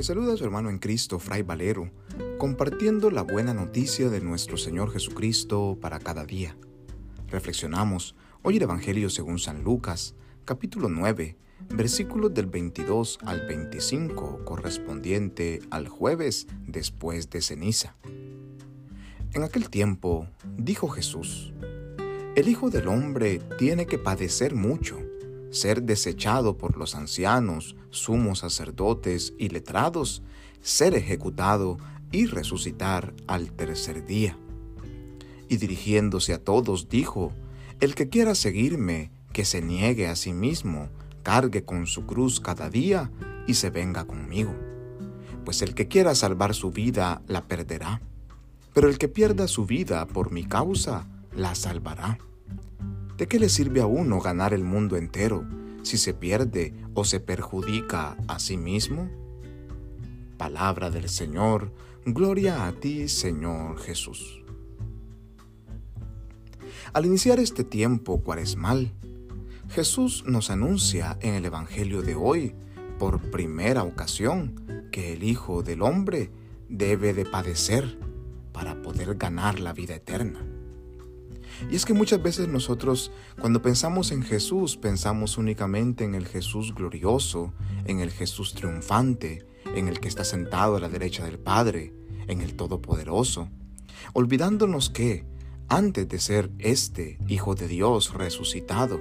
Le saluda a su hermano en Cristo, Fray Valero, compartiendo la buena noticia de nuestro Señor Jesucristo para cada día. Reflexionamos hoy el Evangelio según San Lucas, capítulo 9, versículos del 22 al 25, correspondiente al jueves después de ceniza. En aquel tiempo dijo Jesús, El Hijo del Hombre tiene que padecer mucho ser desechado por los ancianos, sumos sacerdotes y letrados, ser ejecutado y resucitar al tercer día. Y dirigiéndose a todos dijo, El que quiera seguirme, que se niegue a sí mismo, cargue con su cruz cada día y se venga conmigo. Pues el que quiera salvar su vida la perderá, pero el que pierda su vida por mi causa la salvará. ¿De qué le sirve a uno ganar el mundo entero si se pierde o se perjudica a sí mismo? Palabra del Señor, gloria a ti Señor Jesús. Al iniciar este tiempo cuaresmal, Jesús nos anuncia en el Evangelio de hoy, por primera ocasión, que el Hijo del Hombre debe de padecer para poder ganar la vida eterna. Y es que muchas veces nosotros cuando pensamos en Jesús pensamos únicamente en el Jesús glorioso, en el Jesús triunfante, en el que está sentado a la derecha del Padre, en el Todopoderoso, olvidándonos que, antes de ser este Hijo de Dios resucitado,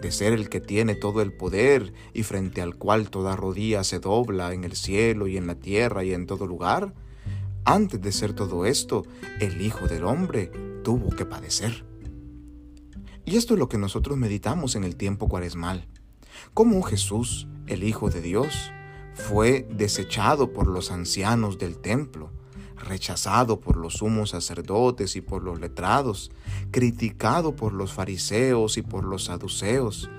de ser el que tiene todo el poder y frente al cual toda rodilla se dobla en el cielo y en la tierra y en todo lugar, antes de ser todo esto, el Hijo del Hombre tuvo que padecer. Y esto es lo que nosotros meditamos en el tiempo cuaresmal. Cómo Jesús, el Hijo de Dios, fue desechado por los ancianos del templo, rechazado por los sumos sacerdotes y por los letrados, criticado por los fariseos y por los saduceos.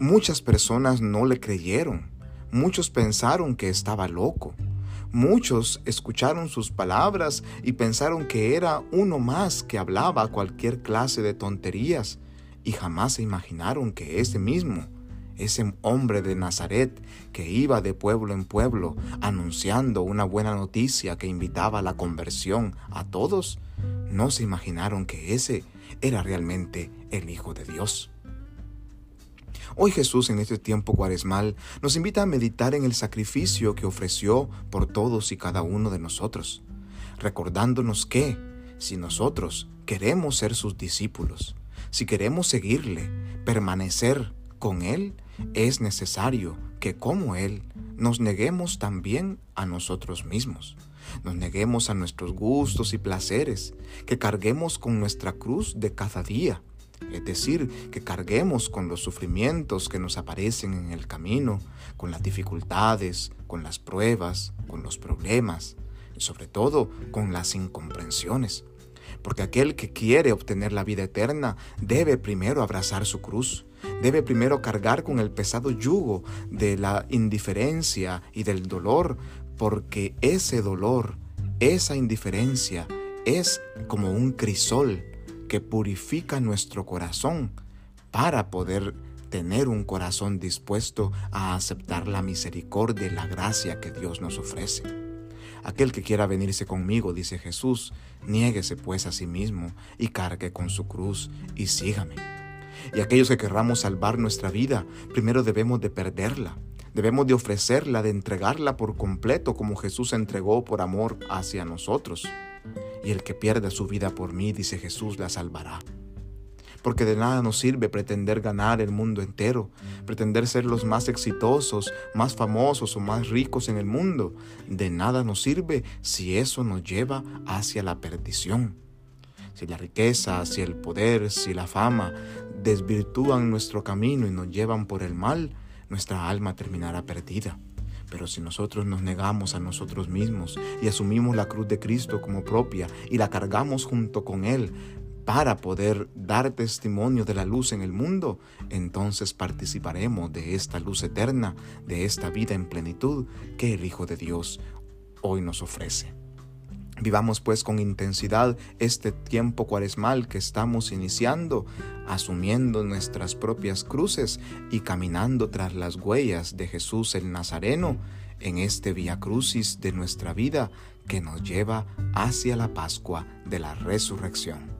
Muchas personas no le creyeron, muchos pensaron que estaba loco, Muchos escucharon sus palabras y pensaron que era uno más que hablaba cualquier clase de tonterías y jamás se imaginaron que ese mismo, ese hombre de Nazaret que iba de pueblo en pueblo anunciando una buena noticia que invitaba a la conversión a todos, no se imaginaron que ese era realmente el Hijo de Dios. Hoy Jesús en este tiempo cuaresmal nos invita a meditar en el sacrificio que ofreció por todos y cada uno de nosotros, recordándonos que si nosotros queremos ser sus discípulos, si queremos seguirle, permanecer con Él, es necesario que como Él nos neguemos también a nosotros mismos, nos neguemos a nuestros gustos y placeres, que carguemos con nuestra cruz de cada día es decir, que carguemos con los sufrimientos que nos aparecen en el camino, con las dificultades, con las pruebas, con los problemas y sobre todo con las incomprensiones. Porque aquel que quiere obtener la vida eterna debe primero abrazar su cruz, debe primero cargar con el pesado yugo de la indiferencia y del dolor, porque ese dolor, esa indiferencia, es como un crisol que purifica nuestro corazón para poder tener un corazón dispuesto a aceptar la misericordia y la gracia que Dios nos ofrece. Aquel que quiera venirse conmigo, dice Jesús, niéguese pues a sí mismo y cargue con su cruz y sígame. Y aquellos que querramos salvar nuestra vida, primero debemos de perderla. Debemos de ofrecerla, de entregarla por completo como Jesús entregó por amor hacia nosotros y el que pierda su vida por mí, dice Jesús, la salvará. Porque de nada nos sirve pretender ganar el mundo entero, pretender ser los más exitosos, más famosos o más ricos en el mundo. De nada nos sirve si eso nos lleva hacia la perdición. Si la riqueza, si el poder, si la fama desvirtúan nuestro camino y nos llevan por el mal, nuestra alma terminará perdida. Pero si nosotros nos negamos a nosotros mismos y asumimos la cruz de Cristo como propia y la cargamos junto con Él para poder dar testimonio de la luz en el mundo, entonces participaremos de esta luz eterna, de esta vida en plenitud que el Hijo de Dios hoy nos ofrece. Vivamos pues con intensidad este tiempo cuaresmal que estamos iniciando, asumiendo nuestras propias cruces y caminando tras las huellas de Jesús el Nazareno en este via crucis de nuestra vida que nos lleva hacia la Pascua de la resurrección.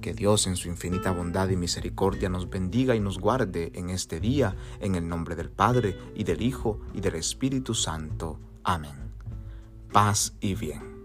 Que Dios en su infinita bondad y misericordia nos bendiga y nos guarde en este día, en el nombre del Padre y del Hijo y del Espíritu Santo. Amén. Paz y bien.